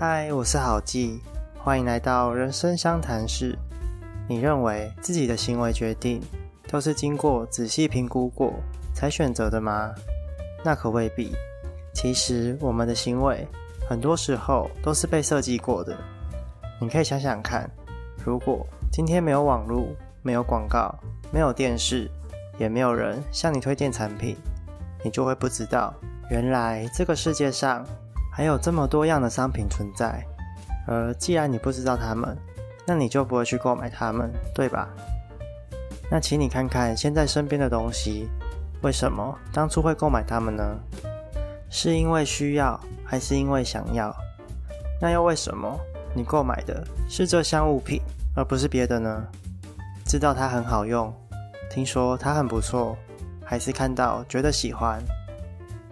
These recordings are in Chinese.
嗨，我是好记，欢迎来到人生相谈室。你认为自己的行为决定都是经过仔细评估过才选择的吗？那可未必。其实我们的行为很多时候都是被设计过的。你可以想想看，如果今天没有网络、没有广告、没有电视，也没有人向你推荐产品，你就会不知道，原来这个世界上。还有这么多样的商品存在，而既然你不知道它们，那你就不会去购买它们，对吧？那请你看看现在身边的东西，为什么当初会购买它们呢？是因为需要，还是因为想要？那又为什么你购买的是这项物品，而不是别的呢？知道它很好用，听说它很不错，还是看到觉得喜欢？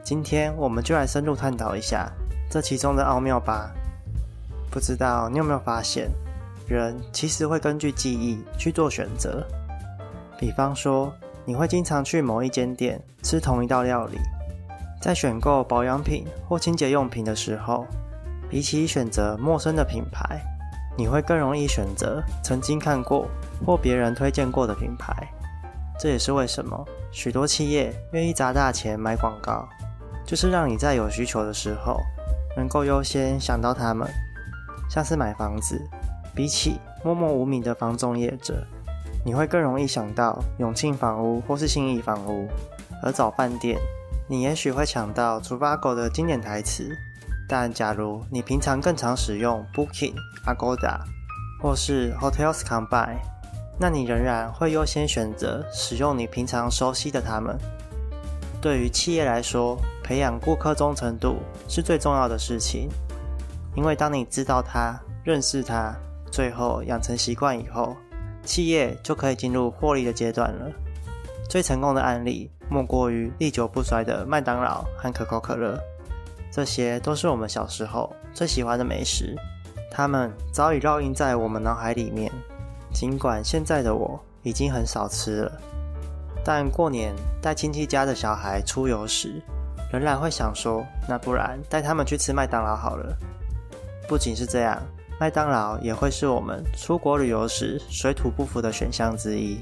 今天我们就来深入探讨一下。这其中的奥妙吧，不知道你有没有发现，人其实会根据记忆去做选择。比方说，你会经常去某一间店吃同一道料理，在选购保养品或清洁用品的时候，比起选择陌生的品牌，你会更容易选择曾经看过或别人推荐过的品牌。这也是为什么许多企业愿意砸大钱买广告，就是让你在有需求的时候。能够优先想到他们，像是买房子，比起默默无名的房仲业者，你会更容易想到永庆房屋或是信义房屋；而找饭店，你也许会抢到厨发狗的经典台词。但假如你平常更常使用 Booking、Agoda 或是 Hotels Combine，那你仍然会优先选择使用你平常熟悉的他们。对于企业来说，培养顾客忠诚度是最重要的事情，因为当你知道他、认识他，最后养成习惯以后，企业就可以进入获利的阶段了。最成功的案例莫过于历久不衰的麦当劳和可口可乐，这些都是我们小时候最喜欢的美食，它们早已烙印在我们脑海里面。尽管现在的我已经很少吃了。但过年带亲戚家的小孩出游时，仍然会想说：那不然带他们去吃麦当劳好了。不仅是这样，麦当劳也会是我们出国旅游时水土不服的选项之一。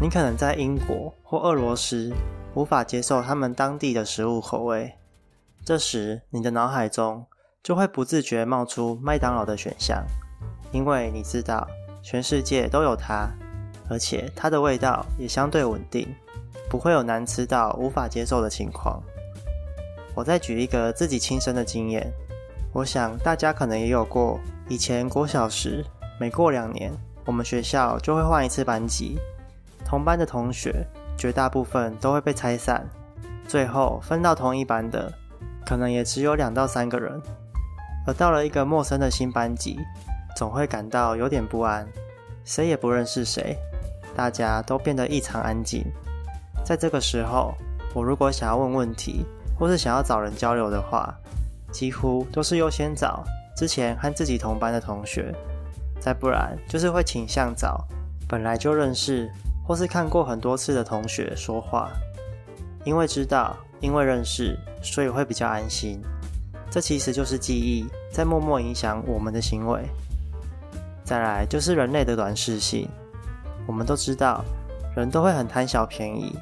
你可能在英国或俄罗斯无法接受他们当地的食物口味，这时你的脑海中就会不自觉冒出麦当劳的选项，因为你知道全世界都有它。而且它的味道也相对稳定，不会有难吃到无法接受的情况。我再举一个自己亲身的经验，我想大家可能也有过。以前国小时，每过两年，我们学校就会换一次班级，同班的同学绝大部分都会被拆散，最后分到同一班的，可能也只有两到三个人。而到了一个陌生的新班级，总会感到有点不安，谁也不认识谁。大家都变得异常安静。在这个时候，我如果想要问问题，或是想要找人交流的话，几乎都是优先找之前和自己同班的同学，再不然就是会倾向找本来就认识或是看过很多次的同学说话，因为知道，因为认识，所以会比较安心。这其实就是记忆在默默影响我们的行为。再来就是人类的短视性。我们都知道，人都会很贪小便宜，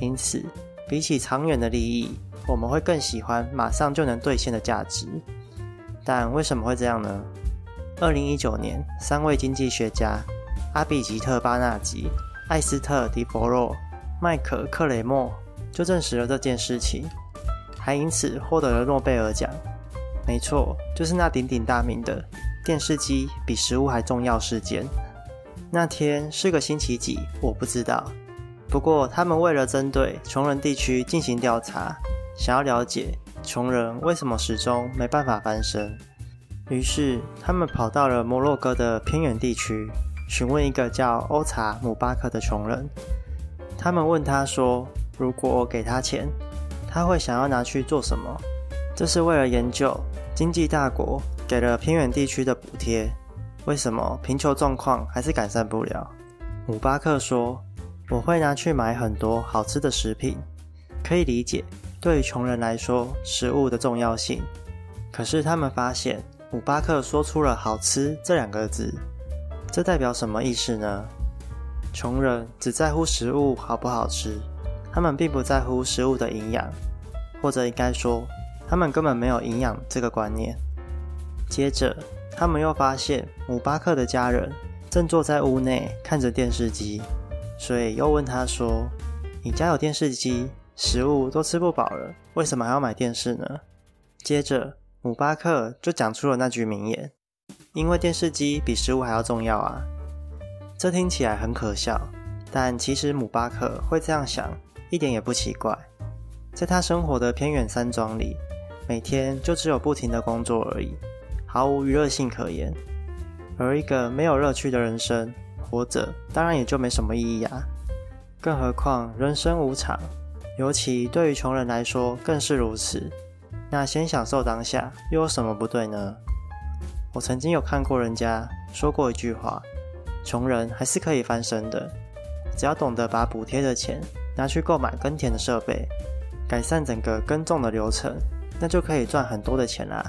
因此比起长远的利益，我们会更喜欢马上就能兑现的价值。但为什么会这样呢？二零一九年，三位经济学家阿比吉特·巴纳吉、艾斯特·迪佛洛、麦克·克雷默就证实了这件事情，还因此获得了诺贝尔奖。没错，就是那鼎鼎大名的电视机比食物还重要事件。那天是个星期几，我不知道。不过，他们为了针对穷人地区进行调查，想要了解穷人为什么始终没办法翻身，于是他们跑到了摩洛哥的偏远地区，询问一个叫欧查姆巴克的穷人。他们问他说：“如果我给他钱，他会想要拿去做什么？”这是为了研究经济大国给了偏远地区的补贴。为什么贫穷状况还是改善不了？姆巴克说：“我会拿去买很多好吃的食品，可以理解对于穷人来说食物的重要性。可是他们发现，姆巴克说出了“好吃”这两个字，这代表什么意思呢？穷人只在乎食物好不好吃，他们并不在乎食物的营养，或者应该说，他们根本没有营养这个观念。接着，他们又发现姆巴克的家人正坐在屋内看着电视机，所以又问他说：“你家有电视机？”食物都吃不饱了，为什么还要买电视呢？接着，姆巴克就讲出了那句名言：“因为电视机比食物还要重要啊！”这听起来很可笑，但其实姆巴克会这样想一点也不奇怪。在他生活的偏远山庄里，每天就只有不停的工作而已，毫无娱乐性可言。而一个没有乐趣的人生，活着当然也就没什么意义啊！更何况人生无常。尤其对于穷人来说更是如此。那先享受当下又有什么不对呢？我曾经有看过人家说过一句话：穷人还是可以翻身的，只要懂得把补贴的钱拿去购买耕田的设备，改善整个耕种的流程，那就可以赚很多的钱啦。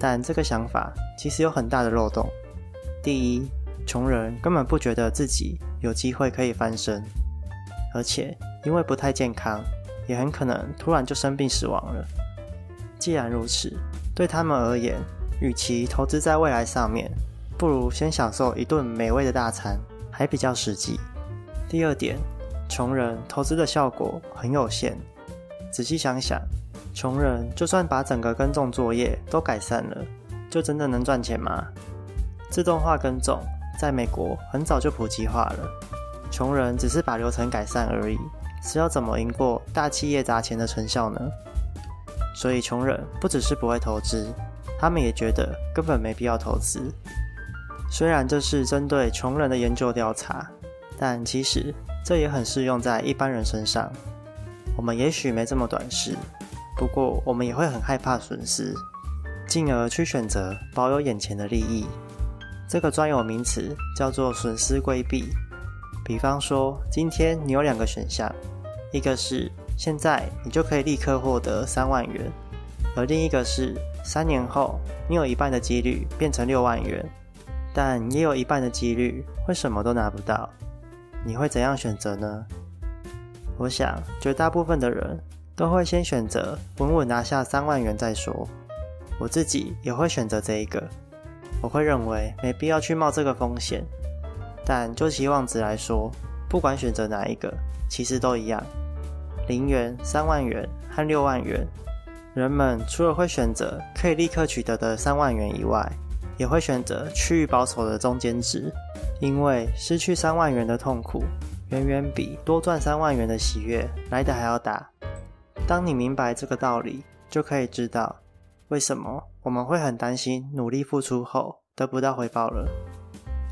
但这个想法其实有很大的漏洞。第一，穷人根本不觉得自己有机会可以翻身，而且。因为不太健康，也很可能突然就生病死亡了。既然如此，对他们而言，与其投资在未来上面，不如先享受一顿美味的大餐，还比较实际。第二点，穷人投资的效果很有限。仔细想想，穷人就算把整个耕种作业都改善了，就真的能赚钱吗？自动化耕种在美国很早就普及化了，穷人只是把流程改善而已。是要怎么赢过大企业砸钱的成效呢？所以穷人不只是不会投资，他们也觉得根本没必要投资。虽然这是针对穷人的研究调查，但其实这也很适用在一般人身上。我们也许没这么短视，不过我们也会很害怕损失，进而去选择保有眼前的利益。这个专有名词叫做损失规避。比方说，今天你有两个选项，一个是现在你就可以立刻获得三万元，而另一个是三年后你有一半的几率变成六万元，但也有一半的几率会什么都拿不到。你会怎样选择呢？我想，绝大部分的人都会先选择稳稳拿下三万元再说。我自己也会选择这一个，我会认为没必要去冒这个风险。但就期望值来说，不管选择哪一个，其实都一样。零元、三万元和六万元，人们除了会选择可以立刻取得的三万元以外，也会选择趋于保守的中间值，因为失去三万元的痛苦，远远比多赚三万元的喜悦来的还要大。当你明白这个道理，就可以知道为什么我们会很担心努力付出后得不到回报了。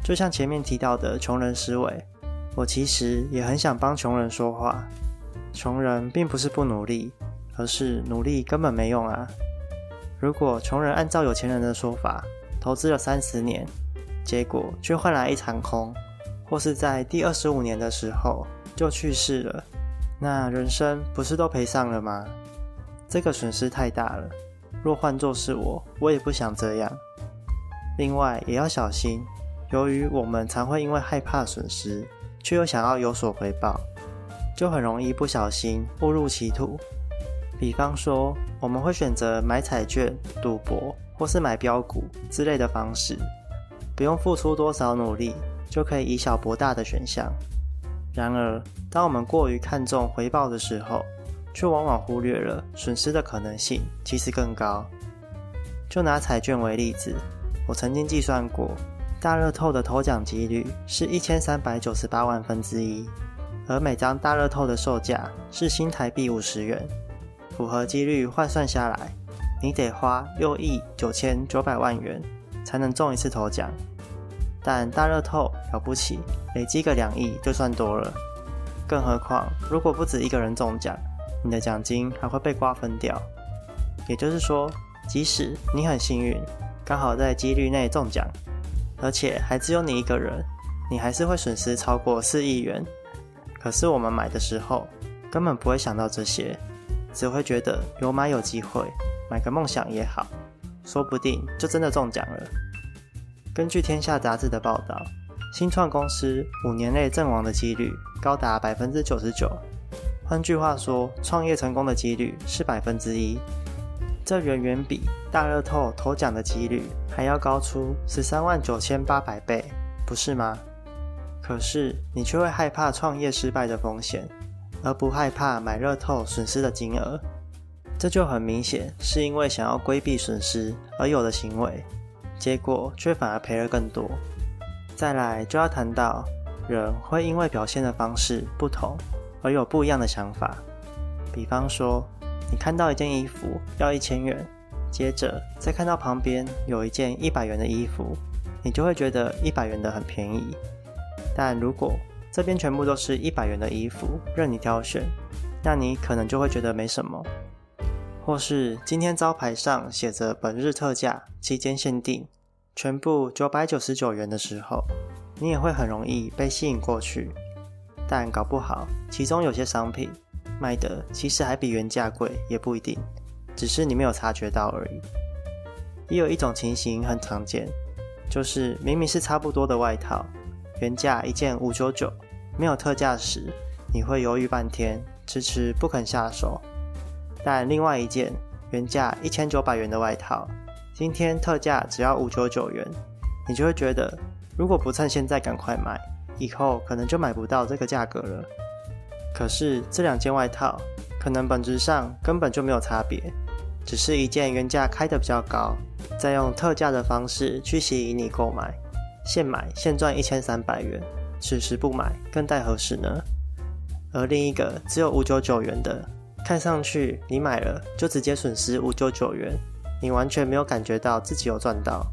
就像前面提到的穷人思维，我其实也很想帮穷人说话。穷人并不是不努力，而是努力根本没用啊！如果穷人按照有钱人的说法，投资了三十年，结果却换来一场空，或是在第二十五年的时候就去世了，那人生不是都赔上了吗？这个损失太大了。若换作是我，我也不想这样。另外也要小心。由于我们常会因为害怕损失，却又想要有所回报，就很容易不小心误入歧途。比方说，我们会选择买彩券、赌博，或是买标股之类的方式，不用付出多少努力就可以以小博大的选项。然而，当我们过于看重回报的时候，却往往忽略了损失的可能性其实更高。就拿彩券为例子，我曾经计算过。大乐透的头奖几率是一千三百九十八万分之一，而每张大乐透的售价是新台币五十元，符合几率换算下来，你得花六亿九千九百万元才能中一次头奖。但大乐透了不起，累积个两亿就算多了，更何况如果不止一个人中奖，你的奖金还会被瓜分掉。也就是说，即使你很幸运，刚好在几率内中奖。而且还只有你一个人，你还是会损失超过四亿元。可是我们买的时候根本不会想到这些，只会觉得有买有机会，买个梦想也好。说不定就真的中奖了。根据《天下》杂志的报道，新创公司五年内阵亡的几率高达百分之九十九。换句话说，创业成功的几率是百分之一，这远远比大乐透头奖的几率还要高出十三万九千八百倍，不是吗？可是你却会害怕创业失败的风险，而不害怕买乐透损失的金额，这就很明显是因为想要规避损失而有的行为，结果却反而赔了更多。再来就要谈到，人会因为表现的方式不同。而有不一样的想法，比方说，你看到一件衣服要一千元，接着再看到旁边有一件一百元的衣服，你就会觉得一百元的很便宜。但如果这边全部都是一百元的衣服，任你挑选，那你可能就会觉得没什么。或是今天招牌上写着本日特价、期间限定，全部九百九十九元的时候，你也会很容易被吸引过去。但搞不好，其中有些商品卖的其实还比原价贵，也不一定，只是你没有察觉到而已。也有一种情形很常见，就是明明是差不多的外套，原价一件五九九，没有特价时，你会犹豫半天，迟迟不肯下手。但另外一件原价一千九百元的外套，今天特价只要五九九元，你就会觉得，如果不趁现在赶快买。以后可能就买不到这个价格了。可是这两件外套可能本质上根本就没有差别，只是一件原价开的比较高，再用特价的方式去吸引你购买，现买现赚一千三百元，此时不买更待何时呢？而另一个只有五九九元的，看上去你买了就直接损失五九九元，你完全没有感觉到自己有赚到。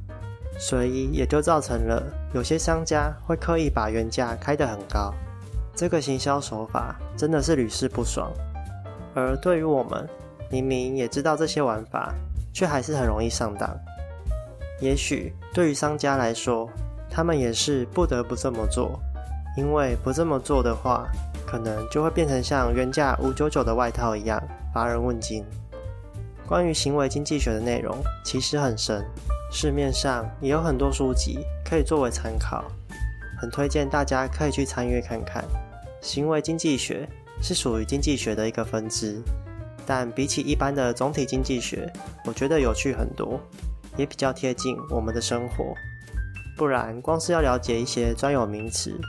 所以也就造成了有些商家会刻意把原价开得很高，这个行销手法真的是屡试不爽。而对于我们，明明也知道这些玩法，却还是很容易上当。也许对于商家来说，他们也是不得不这么做，因为不这么做的话，可能就会变成像原价五九九的外套一样乏人问津。关于行为经济学的内容其实很深。市面上也有很多书籍可以作为参考，很推荐大家可以去参阅看看。行为经济学是属于经济学的一个分支，但比起一般的总体经济学，我觉得有趣很多，也比较贴近我们的生活。不然，光是要了解一些专有名词，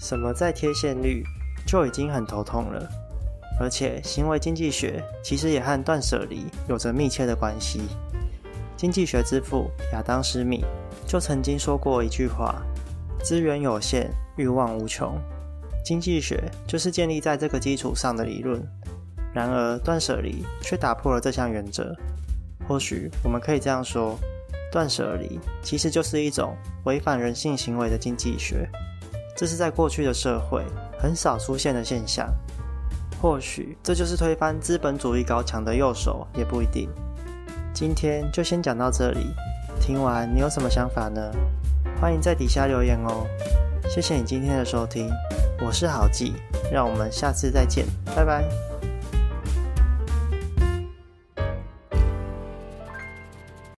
什么在贴现率，就已经很头痛了。而且，行为经济学其实也和断舍离有着密切的关系。经济学之父亚当·斯密就曾经说过一句话：“资源有限，欲望无穷。”经济学就是建立在这个基础上的理论。然而，断舍离却打破了这项原则。或许我们可以这样说：断舍离其实就是一种违反人性行为的经济学。这是在过去的社会很少出现的现象。或许这就是推翻资本主义高墙的右手，也不一定。今天就先讲到这里，听完你有什么想法呢？欢迎在底下留言哦。谢谢你今天的收听，我是郝记，让我们下次再见，拜拜。